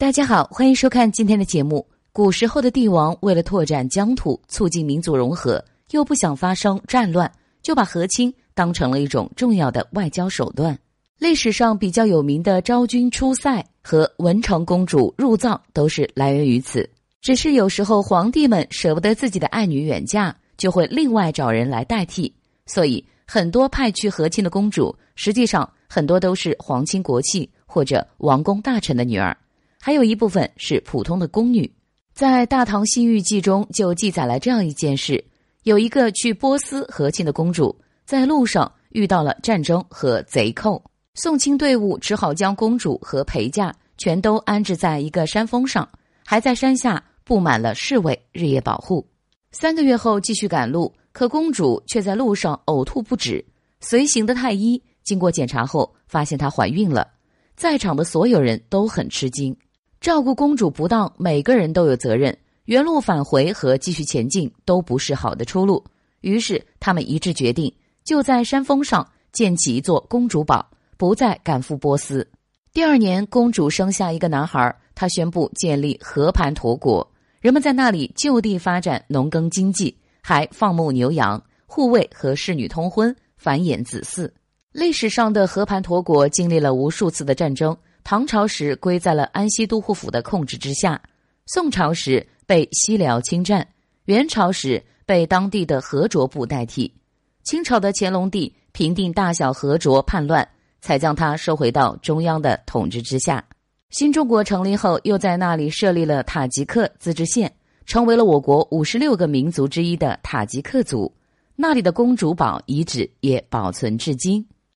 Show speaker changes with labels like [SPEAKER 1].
[SPEAKER 1] 大家好，欢迎收看今天的节目。古时候的帝王为了拓展疆土、促进民族融合，又不想发生战乱，就把和亲当成了一种重要的外交手段。历史上比较有名的昭君出塞和文成公主入藏，都是来源于此。只是有时候皇帝们舍不得自己的爱女远嫁，就会另外找人来代替。所以很多派去和亲的公主，实际上很多都是皇亲国戚或者王公大臣的女儿，还有一部分是普通的宫女。在《大唐西域记》中就记载了这样一件事：有一个去波斯和亲的公主，在路上遇到了战争和贼寇。送亲队伍只好将公主和陪嫁全都安置在一个山峰上，还在山下布满了侍卫，日夜保护。三个月后继续赶路，可公主却在路上呕吐不止。随行的太医经过检查后，发现她怀孕了。在场的所有人都很吃惊，照顾公主不当，每个人都有责任。原路返回和继续前进都不是好的出路，于是他们一致决定，就在山峰上建起一座公主堡。不再赶赴波斯。第二年，公主生下一个男孩，她宣布建立和盘陀国，人们在那里就地发展农耕经济，还放牧牛羊，护卫和侍女通婚，繁衍子嗣。历史上的和盘陀国经历了无数次的战争，唐朝时归在了安西都护府的控制之下，宋朝时被西辽侵占，元朝时被当地的和卓部代替，清朝的乾隆帝平定大小和卓叛乱。才将它收回到中央的统治之下。新中国成立后，又在那里设立了塔吉克自治县，成为了我国五十六个民族之一的塔吉克族。那里的公主堡遗址也保存至今。